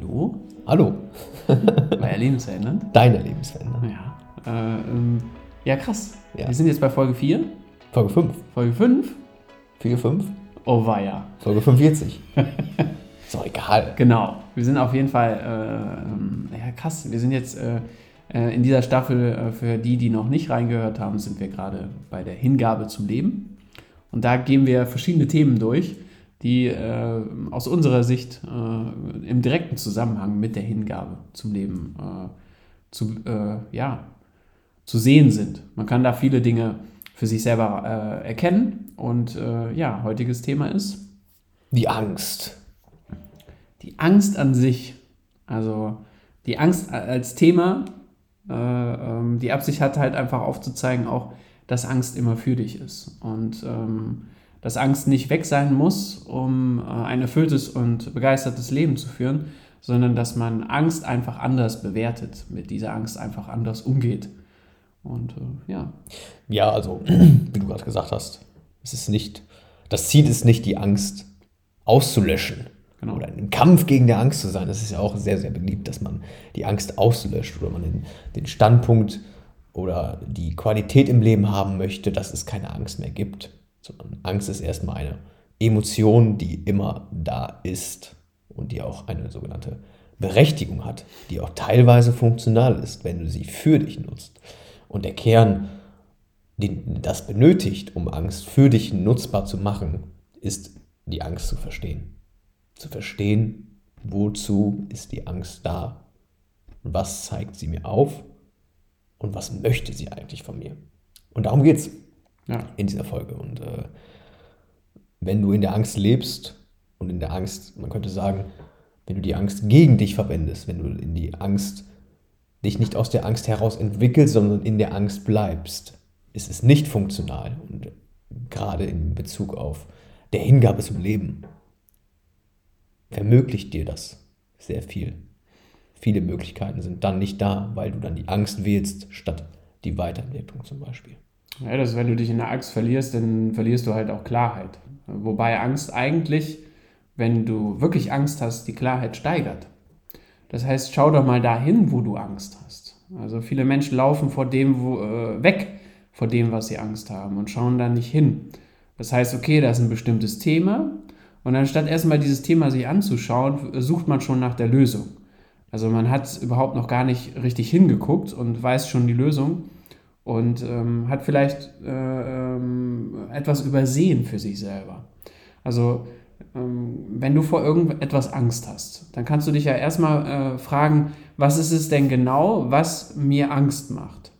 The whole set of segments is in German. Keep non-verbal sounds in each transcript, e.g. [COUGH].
Hallo? Hallo. [LAUGHS] War ja lebensverändernd. Deine Lebensveränderung. Ja. Äh, ähm, ja, krass. Ja. Wir sind jetzt bei Folge 4. Folge 5. Folge 5. 4, 5. Oh, war ja. Folge 45. [LAUGHS] ist doch egal. Genau. Wir sind auf jeden Fall, äh, ähm, ja, krass. Wir sind jetzt äh, äh, in dieser Staffel, äh, für die, die noch nicht reingehört haben, sind wir gerade bei der Hingabe zum Leben. Und da gehen wir verschiedene Themen durch, die äh, aus unserer Sicht äh, im direkten Zusammenhang mit der Hingabe zum Leben äh, zu, äh, ja, zu sehen sind. Man kann da viele Dinge für sich selber äh, erkennen. Und äh, ja, heutiges Thema ist Die Angst. die Angst an sich. Also die Angst als Thema, äh, ähm, die Absicht hat halt einfach aufzuzeigen, auch, dass Angst immer für dich ist. Und ähm, dass Angst nicht weg sein muss, um äh, ein erfülltes und begeistertes Leben zu führen, sondern dass man Angst einfach anders bewertet, mit dieser Angst einfach anders umgeht. Und äh, ja, Ja, also, [CLEARS THROAT] wie du gerade gesagt hast, es ist nicht, das Ziel ist nicht, die Angst auszulöschen. Genau. Oder im Kampf gegen die Angst zu sein. Das ist ja auch sehr, sehr beliebt, dass man die Angst auslöscht oder man den, den Standpunkt oder die Qualität im Leben haben möchte, dass es keine Angst mehr gibt. Sondern Angst ist erstmal eine Emotion, die immer da ist und die auch eine sogenannte Berechtigung hat, die auch teilweise funktional ist, wenn du sie für dich nutzt. Und der Kern, den das benötigt, um Angst für dich nutzbar zu machen, ist die Angst zu verstehen. Zu verstehen, wozu ist die Angst da? Was zeigt sie mir auf? Und was möchte sie eigentlich von mir? Und darum geht es ja, in dieser Folge. Und äh, wenn du in der Angst lebst und in der Angst, man könnte sagen, wenn du die Angst gegen dich verwendest, wenn du in die Angst dich nicht aus der Angst heraus entwickelst, sondern in der Angst bleibst, ist es nicht funktional. Und gerade in Bezug auf der Hingabe zum Leben ermöglicht dir das sehr viel. Viele Möglichkeiten sind dann nicht da, weil du dann die Angst wählst, statt die Weiterentwicklung zum Beispiel. Ja, das ist, wenn du dich in der Angst verlierst, dann verlierst du halt auch Klarheit. Wobei Angst eigentlich, wenn du wirklich Angst hast, die Klarheit steigert. Das heißt, schau doch mal dahin, wo du Angst hast. Also viele Menschen laufen vor dem wo, äh, weg, vor dem, was sie Angst haben und schauen da nicht hin. Das heißt, okay, da ist ein bestimmtes Thema und anstatt erstmal dieses Thema sich anzuschauen, sucht man schon nach der Lösung. Also man hat überhaupt noch gar nicht richtig hingeguckt und weiß schon die Lösung und ähm, hat vielleicht äh, ähm, etwas übersehen für sich selber. Also ähm, wenn du vor irgendetwas Angst hast, dann kannst du dich ja erstmal äh, fragen, was ist es denn genau, was mir Angst macht?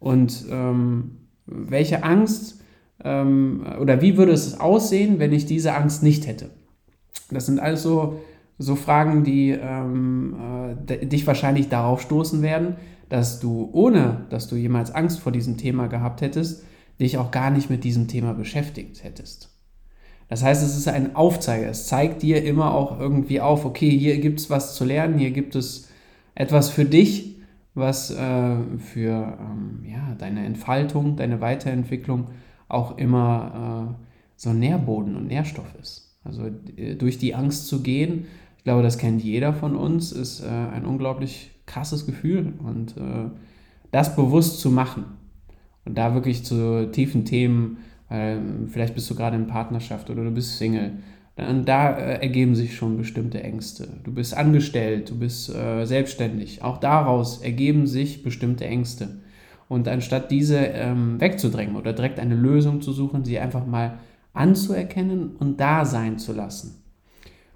Und ähm, welche Angst ähm, oder wie würde es aussehen, wenn ich diese Angst nicht hätte? Das sind alles so, so Fragen, die ähm, äh, dich wahrscheinlich darauf stoßen werden, dass du, ohne dass du jemals Angst vor diesem Thema gehabt hättest, dich auch gar nicht mit diesem Thema beschäftigt hättest. Das heißt, es ist ein Aufzeiger. Es zeigt dir immer auch irgendwie auf, okay, hier gibt es was zu lernen, hier gibt es etwas für dich, was äh, für ähm, ja, deine Entfaltung, deine Weiterentwicklung auch immer äh, so Nährboden und Nährstoff ist. Also äh, durch die Angst zu gehen, ich glaube, das kennt jeder von uns, ist äh, ein unglaublich krasses Gefühl und äh, das bewusst zu machen und da wirklich zu tiefen Themen, weil vielleicht bist du gerade in Partnerschaft oder du bist Single, und da äh, ergeben sich schon bestimmte Ängste. Du bist angestellt, du bist äh, selbstständig. Auch daraus ergeben sich bestimmte Ängste. Und anstatt diese ähm, wegzudrängen oder direkt eine Lösung zu suchen, sie einfach mal anzuerkennen und da sein zu lassen.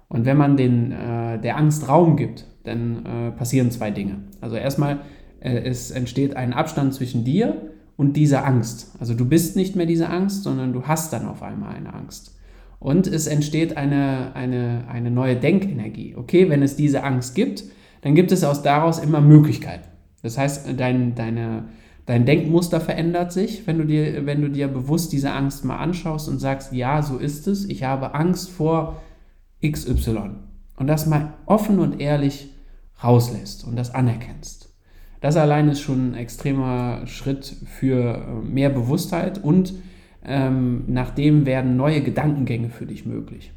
Und wenn man den, äh, der Angst Raum gibt, dann äh, passieren zwei Dinge. Also erstmal, äh, es entsteht ein Abstand zwischen dir und dieser Angst. Also du bist nicht mehr diese Angst, sondern du hast dann auf einmal eine Angst. Und es entsteht eine, eine, eine neue Denkenergie. Okay, wenn es diese Angst gibt, dann gibt es aus daraus immer Möglichkeiten. Das heißt, dein, deine, dein Denkmuster verändert sich, wenn du, dir, wenn du dir bewusst diese Angst mal anschaust und sagst, ja, so ist es, ich habe Angst vor XY. Und das mal offen und ehrlich rauslässt und das anerkennst. Das allein ist schon ein extremer Schritt für äh, mehr Bewusstheit und ähm, nach dem werden neue Gedankengänge für dich möglich.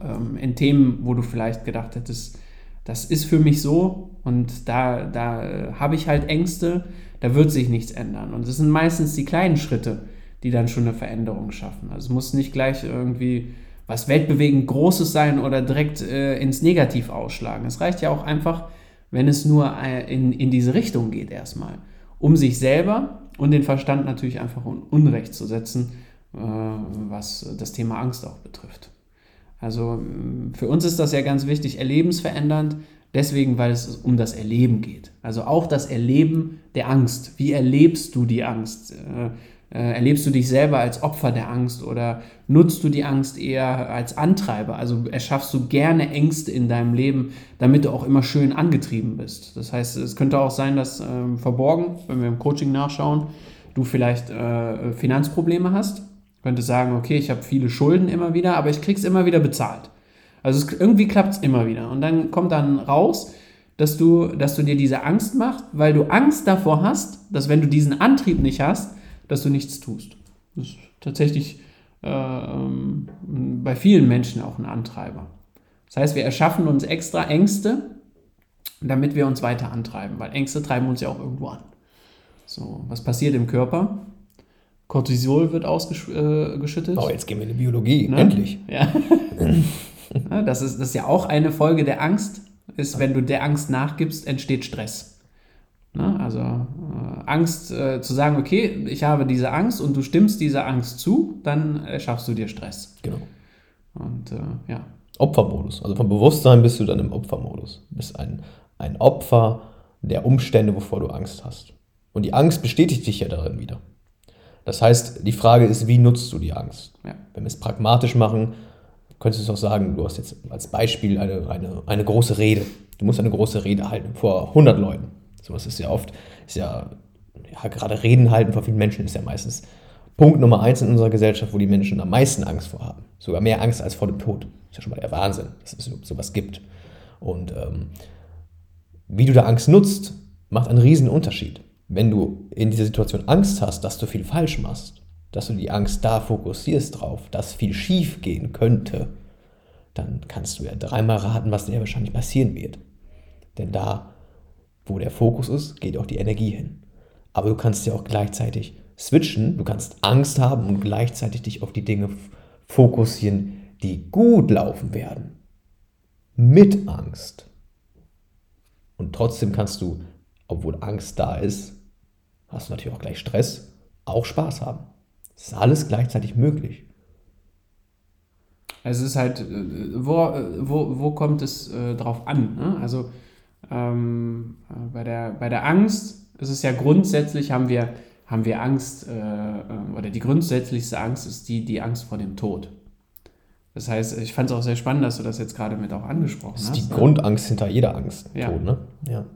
Ähm, in Themen, wo du vielleicht gedacht hättest, das ist für mich so und da, da habe ich halt Ängste, da wird sich nichts ändern. Und es sind meistens die kleinen Schritte, die dann schon eine Veränderung schaffen. Also es muss nicht gleich irgendwie was weltbewegend Großes sein oder direkt äh, ins Negativ ausschlagen. Es reicht ja auch einfach, wenn es nur äh, in, in diese Richtung geht erstmal, um sich selber und den Verstand natürlich einfach in Unrecht zu setzen, äh, was das Thema Angst auch betrifft. Also mm, für uns ist das ja ganz wichtig, erlebensverändernd, deswegen, weil es um das Erleben geht. Also auch das Erleben der Angst. Wie erlebst du die Angst? Äh, erlebst du dich selber als Opfer der Angst oder nutzt du die Angst eher als Antreiber? Also erschaffst du gerne Ängste in deinem Leben, damit du auch immer schön angetrieben bist. Das heißt, es könnte auch sein, dass ähm, verborgen, wenn wir im Coaching nachschauen, du vielleicht äh, Finanzprobleme hast. Könnte sagen, okay, ich habe viele Schulden immer wieder, aber ich krieg's immer wieder bezahlt. Also es, irgendwie klappt es immer wieder. Und dann kommt dann raus, dass du, dass du dir diese Angst machst, weil du Angst davor hast, dass wenn du diesen Antrieb nicht hast, dass du nichts tust. Das ist tatsächlich äh, ähm, bei vielen Menschen auch ein Antreiber. Das heißt, wir erschaffen uns extra Ängste, damit wir uns weiter antreiben, weil Ängste treiben uns ja auch irgendwo an. So, was passiert im Körper? Cortisol wird ausgeschüttet. Äh, oh, jetzt gehen wir in die Biologie, ne? endlich. [LAUGHS] Ja. das, ist, das ist ja auch eine Folge der Angst, ist, wenn du der Angst nachgibst, entsteht Stress. Ne? Also Angst äh, zu sagen, okay, ich habe diese Angst und du stimmst dieser Angst zu, dann erschaffst du dir Stress. Genau. Und äh, ja. Opfermodus. Also vom Bewusstsein bist du dann im Opfermodus. Du bist ein, ein Opfer der Umstände, wovor du Angst hast. Und die Angst bestätigt dich ja darin wieder. Das heißt, die Frage ist, wie nutzt du die Angst? Ja. Wenn wir es pragmatisch machen, könntest du es auch sagen, du hast jetzt als Beispiel eine, eine, eine große Rede. Du musst eine große Rede halten vor 100 Leuten. Sowas ist ja oft, ist ja, ja gerade Reden halten vor vielen Menschen ist ja meistens Punkt Nummer eins in unserer Gesellschaft, wo die Menschen am meisten Angst vor haben. Sogar mehr Angst als vor dem Tod. Ist ja schon mal der Wahnsinn, dass es sowas gibt. Und ähm, wie du da Angst nutzt, macht einen riesen Unterschied. Wenn du in dieser Situation Angst hast, dass du viel falsch machst, dass du die Angst da fokussierst drauf, dass viel schief gehen könnte, dann kannst du ja dreimal raten, was dir wahrscheinlich passieren wird. Denn da wo der Fokus ist, geht auch die Energie hin. Aber du kannst ja auch gleichzeitig switchen, du kannst Angst haben und gleichzeitig dich auf die Dinge fokussieren, die gut laufen werden. Mit Angst. Und trotzdem kannst du, obwohl Angst da ist, hast du natürlich auch gleich Stress, auch Spaß haben. Es ist alles gleichzeitig möglich. Es ist halt, äh, wo, wo, wo kommt es äh, drauf an? Ne? Also ähm, äh, bei, der, bei der Angst ist es ja grundsätzlich, haben wir, haben wir Angst, äh, äh, oder die grundsätzlichste Angst ist die, die Angst vor dem Tod. Das heißt, ich fand es auch sehr spannend, dass du das jetzt gerade mit auch angesprochen hast. Das ist die Grundangst hinter jeder Angst. Ja. Tod, ne? ja.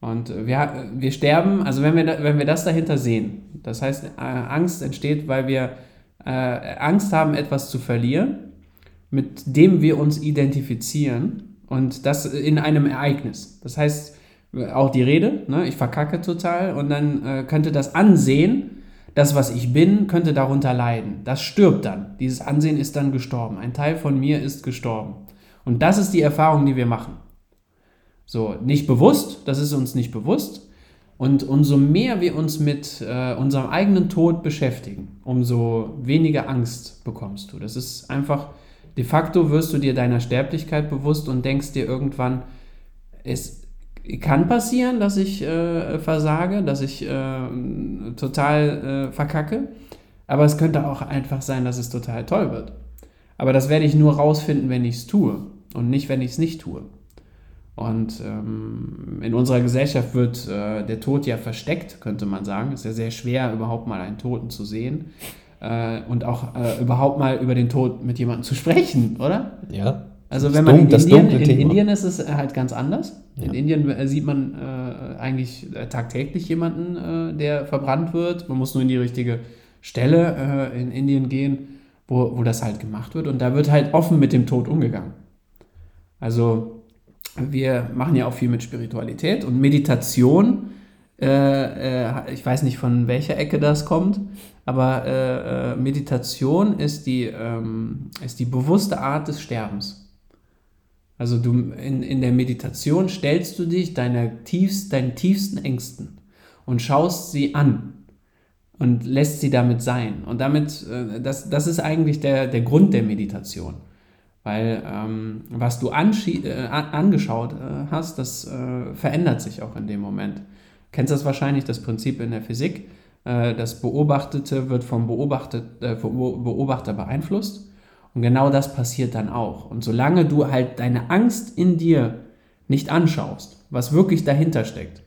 Und wir, wir sterben, also wenn wir, wenn wir das dahinter sehen, das heißt, äh, Angst entsteht, weil wir äh, Angst haben, etwas zu verlieren, mit dem wir uns identifizieren und das in einem Ereignis. Das heißt, auch die Rede, ne, ich verkacke total und dann äh, könnte das Ansehen, das, was ich bin, könnte darunter leiden. Das stirbt dann. Dieses Ansehen ist dann gestorben. Ein Teil von mir ist gestorben. Und das ist die Erfahrung, die wir machen. So, nicht bewusst, das ist uns nicht bewusst. Und umso mehr wir uns mit äh, unserem eigenen Tod beschäftigen, umso weniger Angst bekommst du. Das ist einfach De facto wirst du dir deiner Sterblichkeit bewusst und denkst dir irgendwann, es kann passieren, dass ich äh, versage, dass ich äh, total äh, verkacke, aber es könnte auch einfach sein, dass es total toll wird. Aber das werde ich nur rausfinden, wenn ich es tue und nicht, wenn ich es nicht tue. Und ähm, in unserer Gesellschaft wird äh, der Tod ja versteckt, könnte man sagen. Es ist ja sehr schwer, überhaupt mal einen Toten zu sehen äh, und auch äh, überhaupt mal über den Tod mit jemandem zu sprechen, oder? Ja. Also wenn man in, Indien, in Indien ist es halt ganz anders. Ja. In Indien äh, sieht man äh, eigentlich äh, tagtäglich jemanden, äh, der verbrannt wird. Man muss nur in die richtige Stelle in Indien gehen, wo, wo das halt gemacht wird. Und da wird halt offen mit dem Tod umgegangen. Also wir machen ja auch viel mit Spiritualität und Meditation äh, äh, ich weiß nicht von welcher Ecke das kommt, aber äh, äh, Meditation ist die, ähm, ist die bewusste Art des Sterbens. Also du in, in der Meditation stellst du dich deiner tiefst, deinen tiefsten Ängsten und schaust sie an und lässt sie damit sein. Und damit, äh, das, das ist eigentlich der, der Grund der Meditation. Weil ähm, was du äh, angeschaut äh, hast, das äh, verändert sich auch in dem Moment. Kennst das wahrscheinlich, das Prinzip in der Physik. Äh, das Beobachtete wird vom Beobachtet, äh, Beobachter beeinflusst. Und genau das passiert dann auch. Und solange du halt deine Angst in dir nicht anschaust, was wirklich dahinter steckt,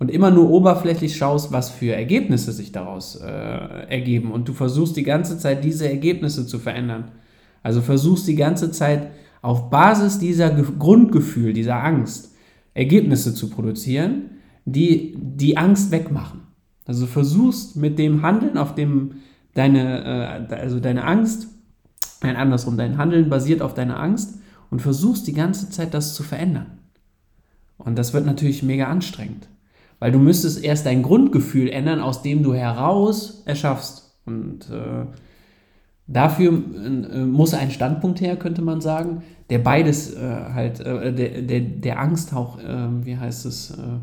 und immer nur oberflächlich schaust, was für Ergebnisse sich daraus äh, ergeben und du versuchst die ganze Zeit diese Ergebnisse zu verändern. Also versuchst die ganze Zeit auf Basis dieser Ge Grundgefühl, dieser Angst, Ergebnisse zu produzieren, die die Angst wegmachen. Also versuchst mit dem Handeln, auf dem deine, äh, also deine Angst, nein, andersrum, dein Handeln basiert auf deiner Angst und versuchst die ganze Zeit das zu verändern. Und das wird natürlich mega anstrengend. Weil du müsstest erst dein Grundgefühl ändern, aus dem du heraus erschaffst. Und äh, dafür äh, muss ein Standpunkt her, könnte man sagen, der beides äh, halt, äh, der, der, der Angst auch, äh, wie heißt es, äh,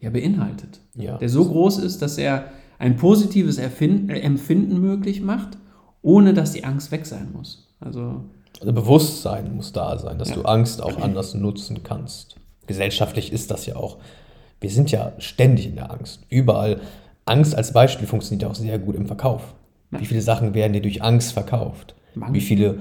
ja, beinhaltet. Ja. Der so groß ist, dass er ein positives Erfinden, Empfinden möglich macht, ohne dass die Angst weg sein muss. Also, also Bewusstsein muss da sein, dass ja. du Angst auch anders nutzen kannst. Gesellschaftlich ist das ja auch wir sind ja ständig in der Angst. Überall. Angst als Beispiel funktioniert auch sehr gut im Verkauf. Ja. Wie viele Sachen werden dir durch Angst verkauft? Mangel. Wie viele,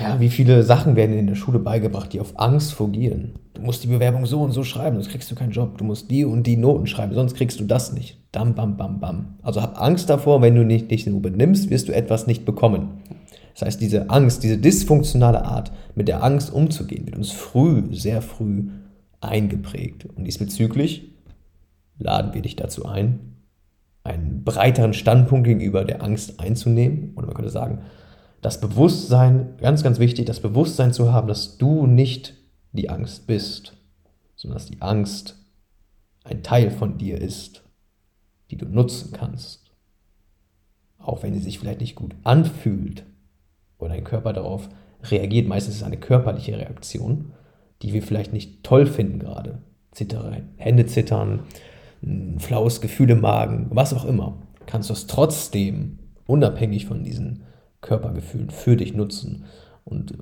ja. wie viele Sachen werden in der Schule beigebracht, die auf Angst fungieren? Du musst die Bewerbung so und so schreiben, sonst kriegst du keinen Job. Du musst die und die Noten schreiben, sonst kriegst du das nicht. Dam, bam, bam, bam. Also hab Angst davor, wenn du nicht, dich nur benimmst, wirst du etwas nicht bekommen. Das heißt, diese Angst, diese dysfunktionale Art, mit der Angst umzugehen, wird uns früh, sehr früh eingeprägt. Und diesbezüglich laden wir dich dazu ein, einen breiteren Standpunkt gegenüber der Angst einzunehmen. Oder man könnte sagen, das Bewusstsein, ganz, ganz wichtig, das Bewusstsein zu haben, dass du nicht die Angst bist, sondern dass die Angst ein Teil von dir ist, die du nutzen kannst. Auch wenn sie sich vielleicht nicht gut anfühlt oder dein Körper darauf reagiert, meistens ist es eine körperliche Reaktion, die wir vielleicht nicht toll finden gerade. Zittere, Hände zittern, ein flaues Gefühl im Magen, was auch immer. Kannst du es trotzdem unabhängig von diesen Körpergefühlen für dich nutzen. Und äh,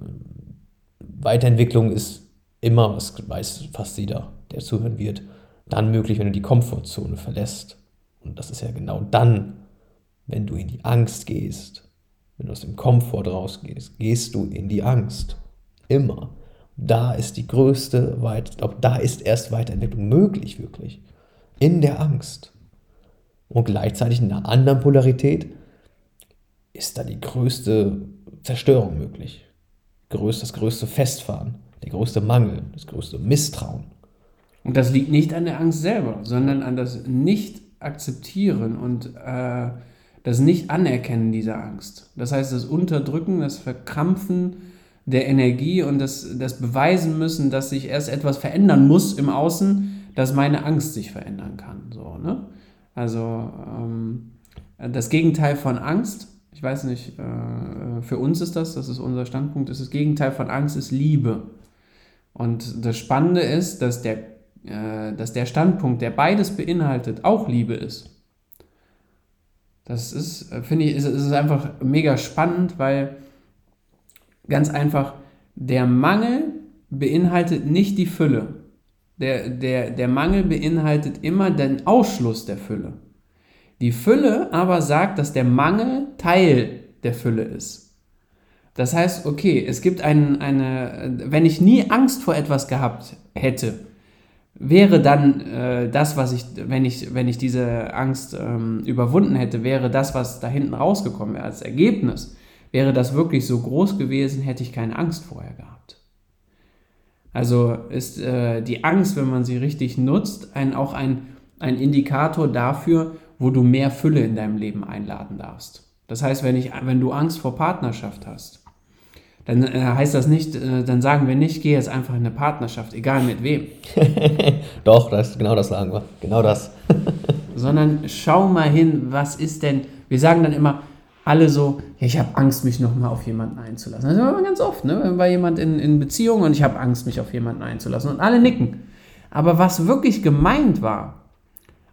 Weiterentwicklung ist immer, das weiß fast jeder, der zuhören wird, dann möglich, wenn du die Komfortzone verlässt. Und das ist ja genau dann, wenn du in die Angst gehst, wenn du aus dem Komfort rausgehst, gehst du in die Angst. Immer. Da ist die größte, ich glaube, da ist erst Weiterentwicklung möglich, wirklich. In der Angst. Und gleichzeitig in einer anderen Polarität ist da die größte Zerstörung möglich. Das größte Festfahren, der größte Mangel, das größte Misstrauen. Und das liegt nicht an der Angst selber, sondern an das Nicht-Akzeptieren und äh, das Nicht-Anerkennen dieser Angst. Das heißt, das Unterdrücken, das Verkrampfen der Energie und das, das Beweisen müssen, dass sich erst etwas verändern muss im Außen, dass meine Angst sich verändern kann. So, ne? Also ähm, das Gegenteil von Angst, ich weiß nicht, äh, für uns ist das, das ist unser Standpunkt, ist das Gegenteil von Angst ist Liebe. Und das Spannende ist, dass der, äh, dass der Standpunkt, der beides beinhaltet, auch Liebe ist. Das ist, äh, finde ich, ist, ist einfach mega spannend, weil Ganz einfach, der Mangel beinhaltet nicht die Fülle. Der, der, der Mangel beinhaltet immer den Ausschluss der Fülle. Die Fülle aber sagt, dass der Mangel Teil der Fülle ist. Das heißt, okay, es gibt ein, eine, wenn ich nie Angst vor etwas gehabt hätte, wäre dann äh, das, was ich, wenn ich, wenn ich diese Angst ähm, überwunden hätte, wäre das, was da hinten rausgekommen wäre als Ergebnis, Wäre das wirklich so groß gewesen, hätte ich keine Angst vorher gehabt. Also ist äh, die Angst, wenn man sie richtig nutzt, ein, auch ein, ein Indikator dafür, wo du mehr Fülle in deinem Leben einladen darfst. Das heißt, wenn, ich, wenn du Angst vor Partnerschaft hast, dann äh, heißt das nicht, äh, dann sagen wir nicht, geh jetzt einfach in eine Partnerschaft, egal mit wem. [LAUGHS] Doch, das, genau das sagen wir. Genau das. [LAUGHS] Sondern schau mal hin, was ist denn, wir sagen dann immer, alle so, ja, ich habe Angst, mich nochmal auf jemanden einzulassen. Das ist ganz oft, ne? Wenn war jemand in, in Beziehung und ich habe Angst, mich auf jemanden einzulassen. Und alle nicken. Aber was wirklich gemeint war,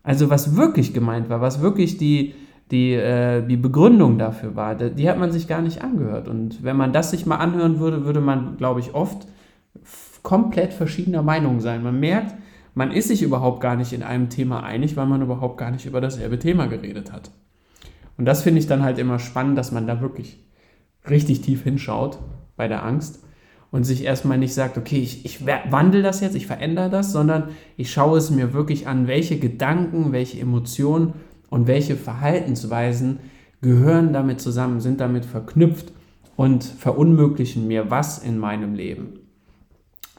also was wirklich gemeint war, was wirklich die, die, äh, die Begründung dafür war, die hat man sich gar nicht angehört. Und wenn man das sich mal anhören würde, würde man, glaube ich, oft komplett verschiedener Meinung sein. Man merkt, man ist sich überhaupt gar nicht in einem Thema einig, weil man überhaupt gar nicht über dasselbe Thema geredet hat. Und das finde ich dann halt immer spannend, dass man da wirklich richtig tief hinschaut bei der Angst und sich erstmal nicht sagt, okay, ich, ich wandle das jetzt, ich verändere das, sondern ich schaue es mir wirklich an, welche Gedanken, welche Emotionen und welche Verhaltensweisen gehören damit zusammen, sind damit verknüpft und verunmöglichen mir was in meinem Leben.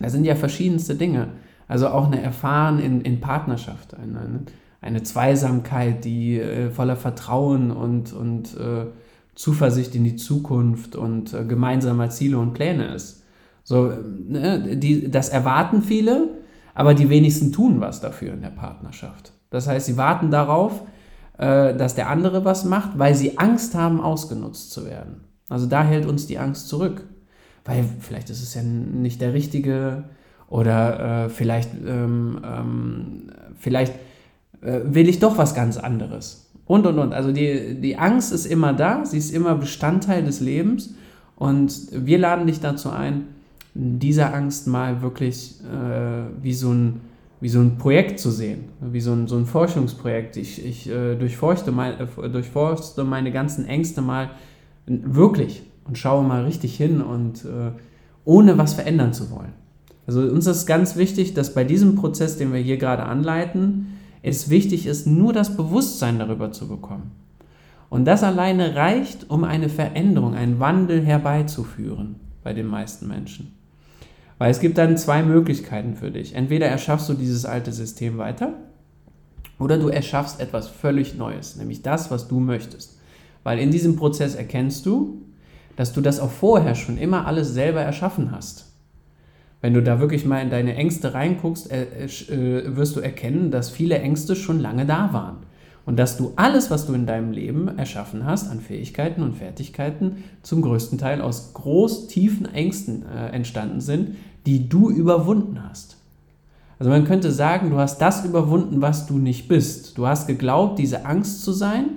Da sind ja verschiedenste Dinge. Also auch eine Erfahren in, in Partnerschaft, eine, eine Zweisamkeit, die äh, voller Vertrauen und, und äh, Zuversicht in die Zukunft und äh, gemeinsamer Ziele und Pläne ist. So, ne, die, das erwarten viele, aber die wenigsten tun was dafür in der Partnerschaft. Das heißt, sie warten darauf, äh, dass der andere was macht, weil sie Angst haben, ausgenutzt zu werden. Also da hält uns die Angst zurück. Weil vielleicht ist es ja nicht der richtige oder äh, vielleicht, ähm, ähm, vielleicht äh, will ich doch was ganz anderes. Und, und, und. Also die, die Angst ist immer da, sie ist immer Bestandteil des Lebens. Und wir laden dich dazu ein, diese Angst mal wirklich äh, wie, so ein, wie so ein Projekt zu sehen, wie so ein, so ein Forschungsprojekt. Ich, ich äh, durchforste, mein, äh, durchforste meine ganzen Ängste mal wirklich und schaue mal richtig hin und äh, ohne was verändern zu wollen. Also uns ist ganz wichtig, dass bei diesem Prozess, den wir hier gerade anleiten, es wichtig ist, nur das Bewusstsein darüber zu bekommen. Und das alleine reicht, um eine Veränderung, einen Wandel herbeizuführen bei den meisten Menschen. Weil es gibt dann zwei Möglichkeiten für dich. Entweder erschaffst du dieses alte System weiter oder du erschaffst etwas völlig Neues, nämlich das, was du möchtest. Weil in diesem Prozess erkennst du, dass du das auch vorher schon immer alles selber erschaffen hast. Wenn du da wirklich mal in deine Ängste reinguckst, äh, äh, wirst du erkennen, dass viele Ängste schon lange da waren. Und dass du alles, was du in deinem Leben erschaffen hast, an Fähigkeiten und Fertigkeiten, zum größten Teil aus groß tiefen Ängsten äh, entstanden sind, die du überwunden hast. Also man könnte sagen, du hast das überwunden, was du nicht bist. Du hast geglaubt, diese Angst zu sein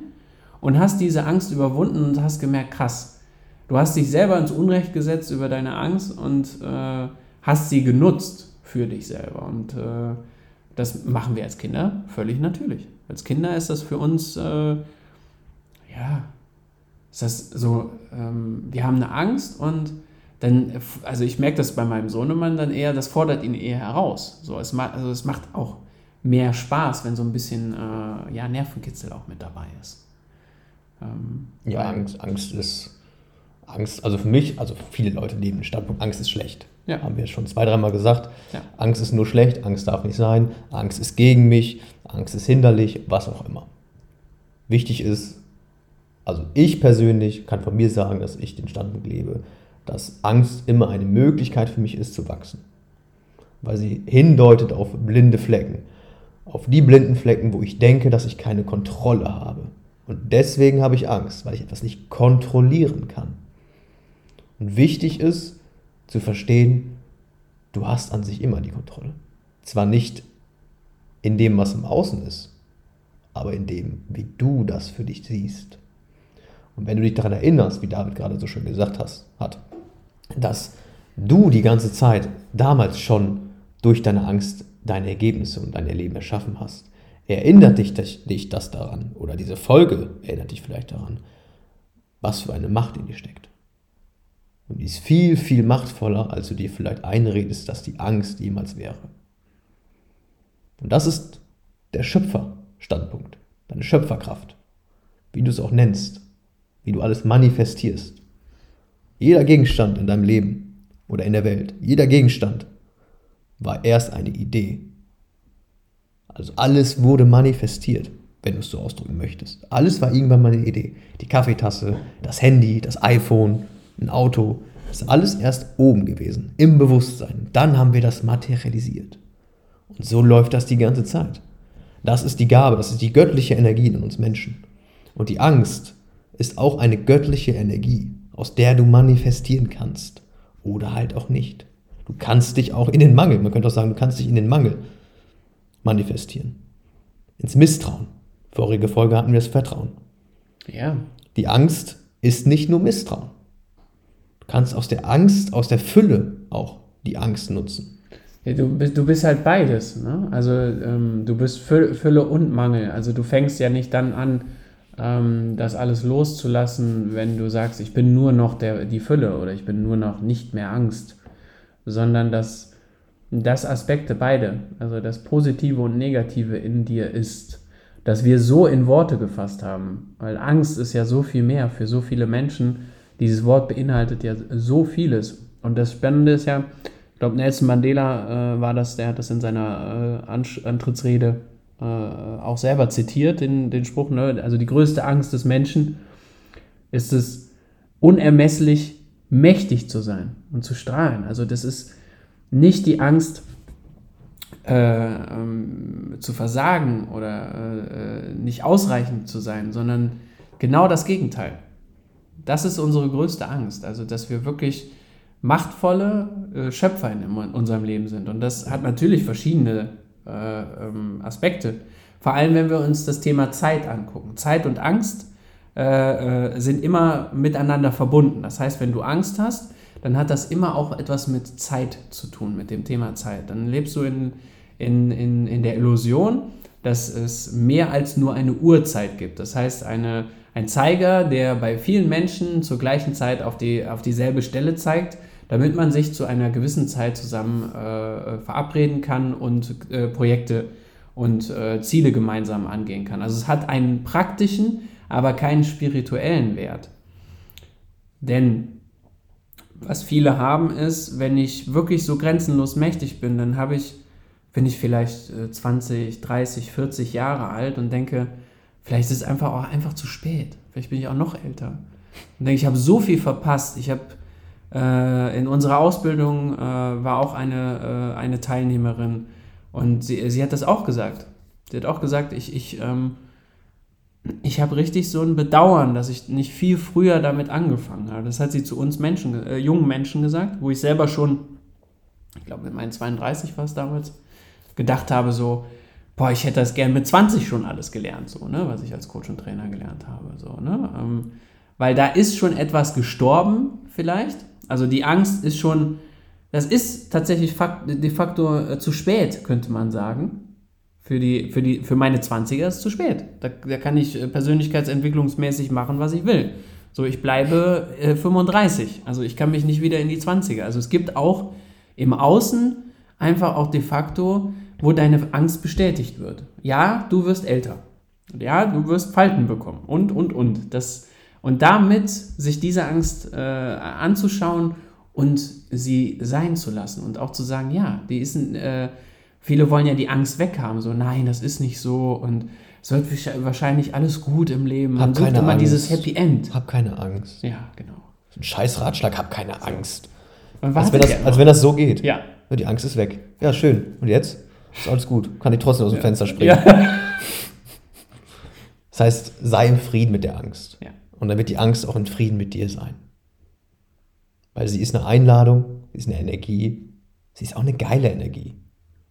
und hast diese Angst überwunden und hast gemerkt, krass, du hast dich selber ins Unrecht gesetzt über deine Angst und äh, hast sie genutzt für dich selber. Und äh, das machen wir als Kinder völlig natürlich. Als Kinder ist das für uns, äh, ja, ist das so, ähm, wir haben eine Angst und dann, also ich merke das bei meinem Sohnemann dann eher, das fordert ihn eher heraus. So, es, macht, also es macht auch mehr Spaß, wenn so ein bisschen äh, ja, Nervenkitzel auch mit dabei ist. Ähm, ja, Angst, Angst ist, Angst, also für mich, also viele Leute nehmen den Standpunkt, Angst ist schlecht. Ja. Haben wir schon zwei, dreimal gesagt. Ja. Angst ist nur schlecht, Angst darf nicht sein, Angst ist gegen mich, Angst ist hinderlich, was auch immer. Wichtig ist, also ich persönlich kann von mir sagen, dass ich den Standpunkt lebe, dass Angst immer eine Möglichkeit für mich ist zu wachsen. Weil sie hindeutet auf blinde Flecken. Auf die blinden Flecken, wo ich denke, dass ich keine Kontrolle habe. Und deswegen habe ich Angst, weil ich etwas nicht kontrollieren kann. Und wichtig ist, zu verstehen, du hast an sich immer die Kontrolle. Zwar nicht in dem, was im Außen ist, aber in dem, wie du das für dich siehst. Und wenn du dich daran erinnerst, wie David gerade so schön gesagt hast, hat, dass du die ganze Zeit damals schon durch deine Angst deine Ergebnisse und dein Leben erschaffen hast, erinnert dich, dich das daran, oder diese Folge erinnert dich vielleicht daran, was für eine Macht in dir steckt. Und die ist viel, viel machtvoller, als du dir vielleicht einredest, dass die Angst jemals wäre. Und das ist der Schöpferstandpunkt, deine Schöpferkraft, wie du es auch nennst, wie du alles manifestierst. Jeder Gegenstand in deinem Leben oder in der Welt, jeder Gegenstand war erst eine Idee. Also alles wurde manifestiert, wenn du es so ausdrücken möchtest. Alles war irgendwann mal eine Idee. Die Kaffeetasse, das Handy, das iPhone, ein Auto. Das ist alles erst oben gewesen, im Bewusstsein. Dann haben wir das materialisiert. Und so läuft das die ganze Zeit. Das ist die Gabe, das ist die göttliche Energie in uns Menschen. Und die Angst ist auch eine göttliche Energie, aus der du manifestieren kannst. Oder halt auch nicht. Du kannst dich auch in den Mangel, man könnte auch sagen, du kannst dich in den Mangel manifestieren. Ins Misstrauen. Vorige Folge hatten wir das Vertrauen. Ja. Die Angst ist nicht nur Misstrauen. Kannst aus der Angst, aus der Fülle auch die Angst nutzen. Ja, du, bist, du bist halt beides. Ne? Also ähm, du bist Fülle, Fülle und Mangel. Also du fängst ja nicht dann an, ähm, das alles loszulassen, wenn du sagst, ich bin nur noch der, die Fülle oder ich bin nur noch nicht mehr Angst, sondern dass das Aspekte beide, also das Positive und Negative in dir ist, dass wir so in Worte gefasst haben, weil Angst ist ja so viel mehr für so viele Menschen. Dieses Wort beinhaltet ja so vieles. Und das Spannende ist ja, ich glaube, Nelson Mandela äh, war das, der hat das in seiner äh, Antrittsrede äh, auch selber zitiert, den, den Spruch, ne? also die größte Angst des Menschen ist es, unermesslich mächtig zu sein und zu strahlen. Also das ist nicht die Angst äh, ähm, zu versagen oder äh, nicht ausreichend zu sein, sondern genau das Gegenteil. Das ist unsere größte Angst, also dass wir wirklich machtvolle äh, Schöpfer in, unserem Leben sind. Und das hat natürlich verschiedene äh, ähm, Aspekte. Vor allem, wenn wir uns das Thema Zeit angucken. Zeit und Angst äh, sind immer miteinander verbunden. Das heißt, wenn du Angst hast, dann hat das immer auch etwas mit Zeit zu tun, mit dem Thema Zeit. Dann lebst du in, in, in, in der Illusion, dass es mehr als nur eine Uhrzeit gibt. Das heißt, eine, ein Zeiger, der bei vielen Menschen zur gleichen Zeit auf, die, auf dieselbe Stelle zeigt, damit man sich zu einer gewissen Zeit zusammen äh, verabreden kann und äh, Projekte und äh, Ziele gemeinsam angehen kann. Also es hat einen praktischen, aber keinen spirituellen Wert. Denn was viele haben ist, wenn ich wirklich so grenzenlos mächtig bin, dann habe ich, bin ich vielleicht 20, 30, 40 Jahre alt und denke, vielleicht ist es einfach auch einfach zu spät. Vielleicht bin ich auch noch älter. Und denke, ich habe so viel verpasst. Ich habe äh, in unserer Ausbildung äh, war auch eine, äh, eine Teilnehmerin und sie, sie hat das auch gesagt. Sie hat auch gesagt, ich, ich, ähm, ich habe richtig so ein Bedauern, dass ich nicht viel früher damit angefangen habe. Das hat sie zu uns Menschen, äh, jungen Menschen gesagt, wo ich selber schon, ich glaube mit meinen 32 war es damals, gedacht habe so, boah, ich hätte das gern mit 20 schon alles gelernt, so, ne, was ich als Coach und Trainer gelernt habe, so, ne, ähm, weil da ist schon etwas gestorben vielleicht also die Angst ist schon, das ist tatsächlich de facto äh, zu spät, könnte man sagen. Für, die, für, die, für meine 20er ist es zu spät. Da, da kann ich äh, persönlichkeitsentwicklungsmäßig machen, was ich will. So, ich bleibe äh, 35. Also ich kann mich nicht wieder in die 20er. Also es gibt auch im Außen einfach auch de facto, wo deine Angst bestätigt wird. Ja, du wirst älter. Ja, du wirst Falten bekommen. Und, und, und. Das, und damit sich diese Angst äh, anzuschauen und sie sein zu lassen und auch zu sagen, ja, die ist, äh, viele wollen ja die Angst weghaben, so nein, das ist nicht so und es wird wahrscheinlich alles gut im Leben. Man hab sucht immer Angst. dieses Happy End. Hab keine Angst. Ja, genau. Ein scheiß Ratschlag, hab keine Angst. Als wenn, das, als wenn das so geht. Ja. Die Angst ist weg. Ja, schön. Und jetzt? Ist alles gut. Kann ich trotzdem aus dem ja. Fenster springen. Ja. [LAUGHS] Das heißt, sei im Frieden mit der Angst. Ja. Und dann wird die Angst auch in Frieden mit dir sein. Weil sie ist eine Einladung, sie ist eine Energie, sie ist auch eine geile Energie.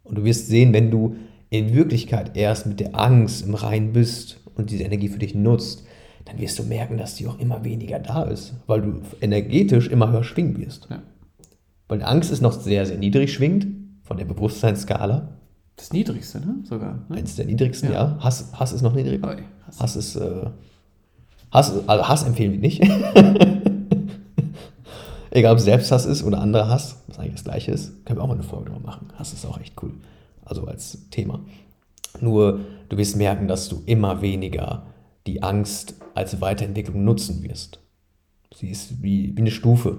Und du wirst sehen, wenn du in Wirklichkeit erst mit der Angst im Rein bist und diese Energie für dich nutzt, dann wirst du merken, dass die auch immer weniger da ist, weil du energetisch immer höher schwingen wirst. Ja. Weil Angst ist noch sehr, sehr niedrig schwingt von der Bewusstseinsskala. Das niedrigste, ne? Sogar. Ne? Eins der niedrigsten, ja. ja. Hass, Hass ist noch niedrig. Oh, Hass. Hass ist äh, Hass, also Hass empfehlen wir nicht. [LAUGHS] Egal ob es Selbsthass ist oder anderer Hass, was eigentlich das gleiche ist, können wir auch mal eine Folge drüber machen. Hass ist auch echt cool. Also als Thema. Nur du wirst merken, dass du immer weniger die Angst als Weiterentwicklung nutzen wirst. Sie ist wie, wie eine Stufe.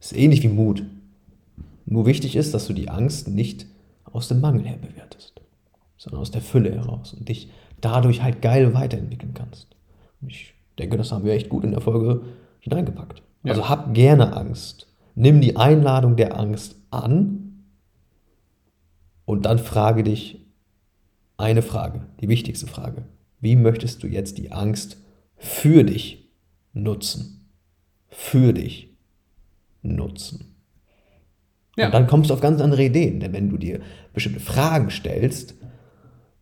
Ist ähnlich wie Mut. Nur wichtig ist, dass du die Angst nicht aus dem Mangel her bewertest, sondern aus der Fülle heraus und dich dadurch halt geil weiterentwickeln kannst. Ich denke, das haben wir echt gut in der Folge hineingepackt. Ja. Also hab gerne Angst. Nimm die Einladung der Angst an und dann frage dich eine Frage, die wichtigste Frage. Wie möchtest du jetzt die Angst für dich nutzen. Für dich nutzen. Ja. Und dann kommst du auf ganz andere Ideen, denn wenn du dir bestimmte Fragen stellst,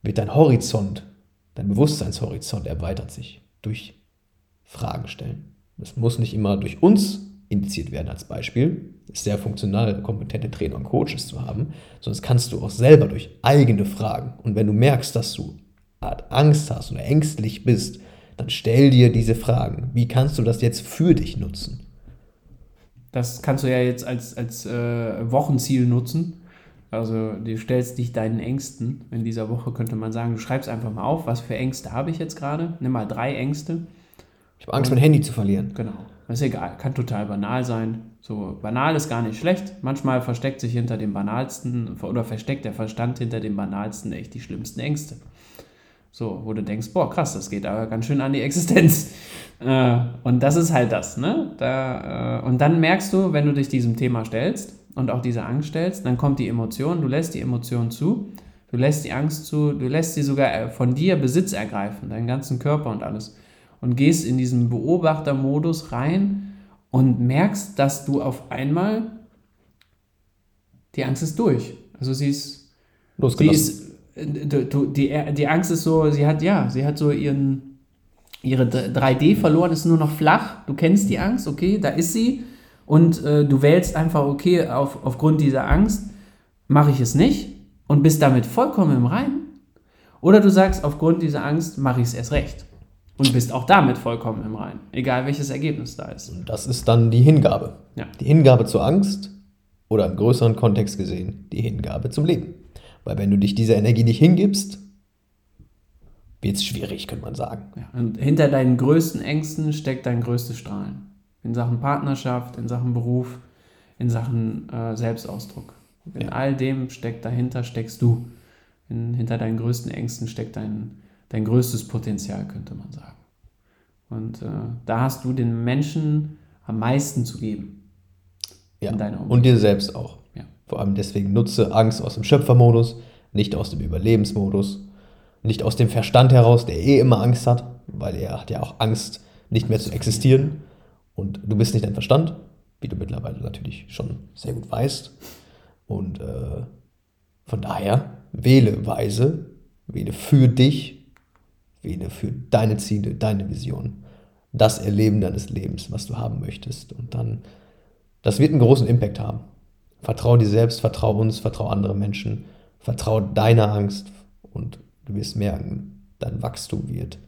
wird dein Horizont, dein Bewusstseinshorizont erweitert sich durch Fragen stellen. Das muss nicht immer durch uns indiziert werden als Beispiel, ist sehr funktional, kompetente Trainer und Coaches zu haben, das kannst du auch selber durch eigene Fragen. Und wenn du merkst, dass du Art Angst hast oder ängstlich bist, dann stell dir diese Fragen. Wie kannst du das jetzt für dich nutzen? Das kannst du ja jetzt als, als äh, Wochenziel nutzen. Also du stellst dich deinen Ängsten. In dieser Woche könnte man sagen, du schreibst einfach mal auf, was für Ängste habe ich jetzt gerade. Nimm mal drei Ängste. Ich habe Angst, mein Handy zu verlieren. Genau. Das ist egal. Kann total banal sein. So banal ist gar nicht schlecht. Manchmal versteckt sich hinter dem banalsten oder versteckt der Verstand hinter dem banalsten echt die schlimmsten Ängste. So, wo du denkst, boah, krass, das geht aber ganz schön an die Existenz. [LAUGHS] Äh, und das ist halt das, ne? Da, äh, und dann merkst du, wenn du dich diesem Thema stellst und auch diese Angst stellst, dann kommt die Emotion, du lässt die Emotion zu, du lässt die Angst zu, du lässt sie sogar äh, von dir Besitz ergreifen, deinen ganzen Körper und alles. Und gehst in diesen Beobachtermodus rein und merkst, dass du auf einmal die Angst ist durch. Also sie ist, sie ist die, die Angst ist so, sie hat, ja, sie hat so ihren, ihre 3D verloren, ist nur noch flach. Du kennst die Angst, okay, da ist sie. Und äh, du wählst einfach, okay, auf, aufgrund dieser Angst mache ich es nicht und bist damit vollkommen im Reinen. Oder du sagst, aufgrund dieser Angst mache ich es erst recht. Und bist auch damit vollkommen im Reinen. Egal welches Ergebnis da ist. Und das ist dann die Hingabe. Ja. Die Hingabe zur Angst oder im größeren Kontext gesehen die Hingabe zum Leben. Weil wenn du dich dieser Energie nicht hingibst, wird es schwierig, könnte man sagen. Ja, und hinter deinen größten Ängsten steckt dein größtes Strahlen. In Sachen Partnerschaft, in Sachen Beruf, in Sachen äh, Selbstausdruck. In Ja. all dem steckt dahinter, steckst du. In, hinter deinen größten Ängsten steckt dein, dein größtes Potenzial, könnte man sagen. Und äh, da hast du den Menschen am meisten zu geben. Ja. Und dir selbst auch. Vor allem deswegen nutze Angst aus dem Schöpfermodus, nicht aus dem Überlebensmodus, nicht aus dem Verstand heraus, der eh immer Angst hat, weil er hat ja auch Angst, nicht mehr zu existieren. Und du bist nicht dein Verstand, wie du mittlerweile natürlich schon sehr gut weißt. Und äh, von daher wähle weise, wähle für dich, wähle für deine Ziele, deine Vision, das Erleben deines Lebens, was du haben möchtest. Und dann, das wird einen großen Impact haben. Vertrau dir selbst, vertrau uns, vertrau andere Menschen, vertrau deiner Angst und du wirst merken, dein Wachstum wird,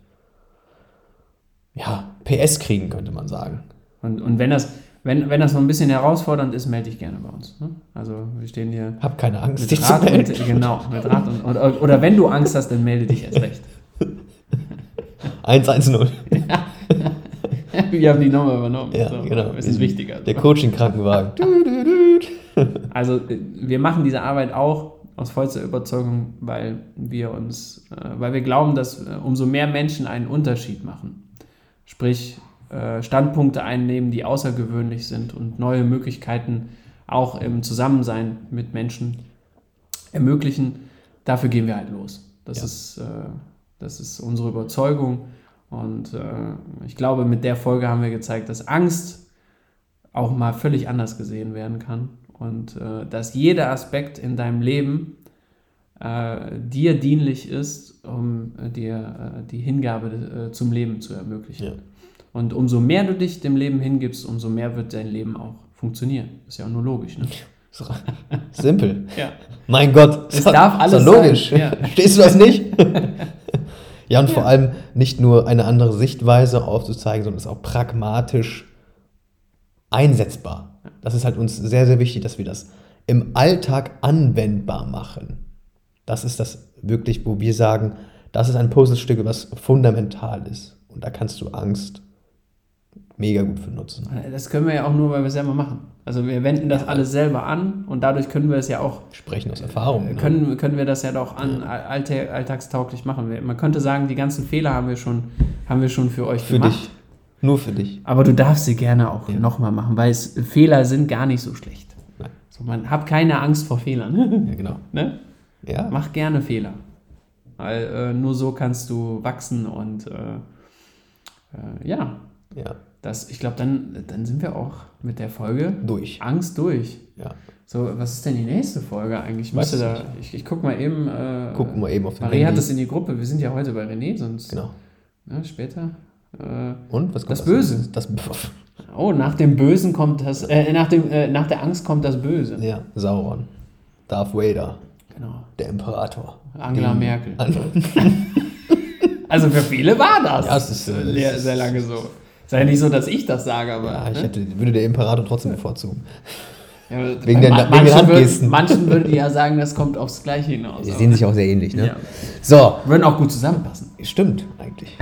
ja, PS kriegen, könnte man sagen. Und, und wenn, das, wenn, wenn das noch ein bisschen herausfordernd ist, melde dich gerne bei uns. Ne? Also wir stehen hier Hab keine Angst, mit dich zu Rat und, melden. genau, mit Rat und, oder, oder wenn du Angst hast, dann melde dich erst recht. [LAUGHS] 110. [LAUGHS] Wir haben die Nummer übernommen. Ja, so, genau. Das ist wichtiger. Der Coaching-Krankenwagen. [LAUGHS] Also äh, wir machen diese Arbeit auch aus vollster Überzeugung, weil wir uns, äh, weil wir glauben, dass äh, umso mehr Menschen einen Unterschied machen, sprich Standpunkte einnehmen, die außergewöhnlich sind und neue Möglichkeiten auch im Zusammensein mit Menschen ermöglichen, dafür gehen wir halt los. Das, Ja. ist, das ist unsere Überzeugung und ich glaube, mit der Folge haben wir gezeigt, dass Angst auch mal völlig anders gesehen werden kann und äh, dass jeder Aspekt in deinem Leben äh, dir dienlich ist, um äh, dir äh, die Hingabe äh, zum Leben zu ermöglichen. Ja. Und umso mehr du dich dem Leben hingibst, umso mehr wird dein Leben auch funktionieren. Ist ja auch nur logisch. Ne? [LAUGHS] So, Simpel. [LAUGHS] Ja. Mein Gott, Es doch- darf alles doch logisch. sein, ja. [LAUGHS] Stehst du das nicht? ja, und vor Ja. allem nicht nur eine andere Sichtweise aufzuzeigen, sondern es auch pragmatisch einsetzbar. Das ist halt uns sehr, sehr wichtig, dass wir das im Alltag anwendbar machen. Das ist das wirklich, wo wir sagen, das ist ein Puzzlestück, was fundamental ist. Und da kannst du Angst mega gut für nutzen. Das können wir ja auch nur, weil wir es selber machen. Also wir wenden das alles selber an und dadurch können wir es ja auch Sprechen aus Erfahrung. ne? können, können wir das ja doch an, alltä- alltagstauglich machen. Man könnte sagen, die ganzen Fehler haben wir schon, haben wir schon für euch Für gemacht. dich. Nur für dich. Aber du darfst sie gerne auch Ja. nochmal machen, weil es, Fehler sind gar nicht so schlecht. Nein. So, man hab keine Angst vor Fehlern. [LAUGHS] Ja, genau. ne? Ja, Mach gerne Fehler. Weil äh, nur so kannst du wachsen und äh, äh, ja, ja. Das, ich glaube, dann, dann sind wir auch mit der Folge Durch. Angst durch. Ja. So, was ist denn die nächste Folge eigentlich? Weiß Müsste ich da, ich, ich guck mal eben. Äh, Gucken wir eben auf den Marie hat Handy. das in die Gruppe. Wir sind ja heute bei René, sonst Genau. ne, später. Äh, Und was kommt Das als Böse. Das [LAUGHS] oh, nach dem Bösen kommt das. Äh, nach, dem, äh, nach der Angst kommt das Böse. Ja, Sauron. Darth Vader. Genau. Der Imperator. Angela Den- Merkel. An [LAUGHS] Also für viele war das. Ja, es ist, äh, sehr, sehr lange so. Ist ja nicht so, dass ich das sage, aber. ja, ich ne? hätte, würde der Imperator trotzdem bevorzugen. Ja, Wegen der- ma- wegen den manchen, Handgesten. würden, manchen würden ja sagen, das kommt aufs Gleiche hinaus. Sie aber- sehen sich auch sehr ähnlich, ne? Ja. So, Würden auch gut zusammenpassen. stimmt eigentlich.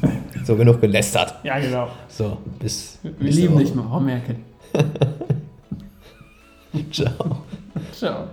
[LAUGHS] So, genug gelästert. Ja, genau. So, bis. Wir lieben dich, Frau Merkel. [LAUGHS] Ciao. Ciao.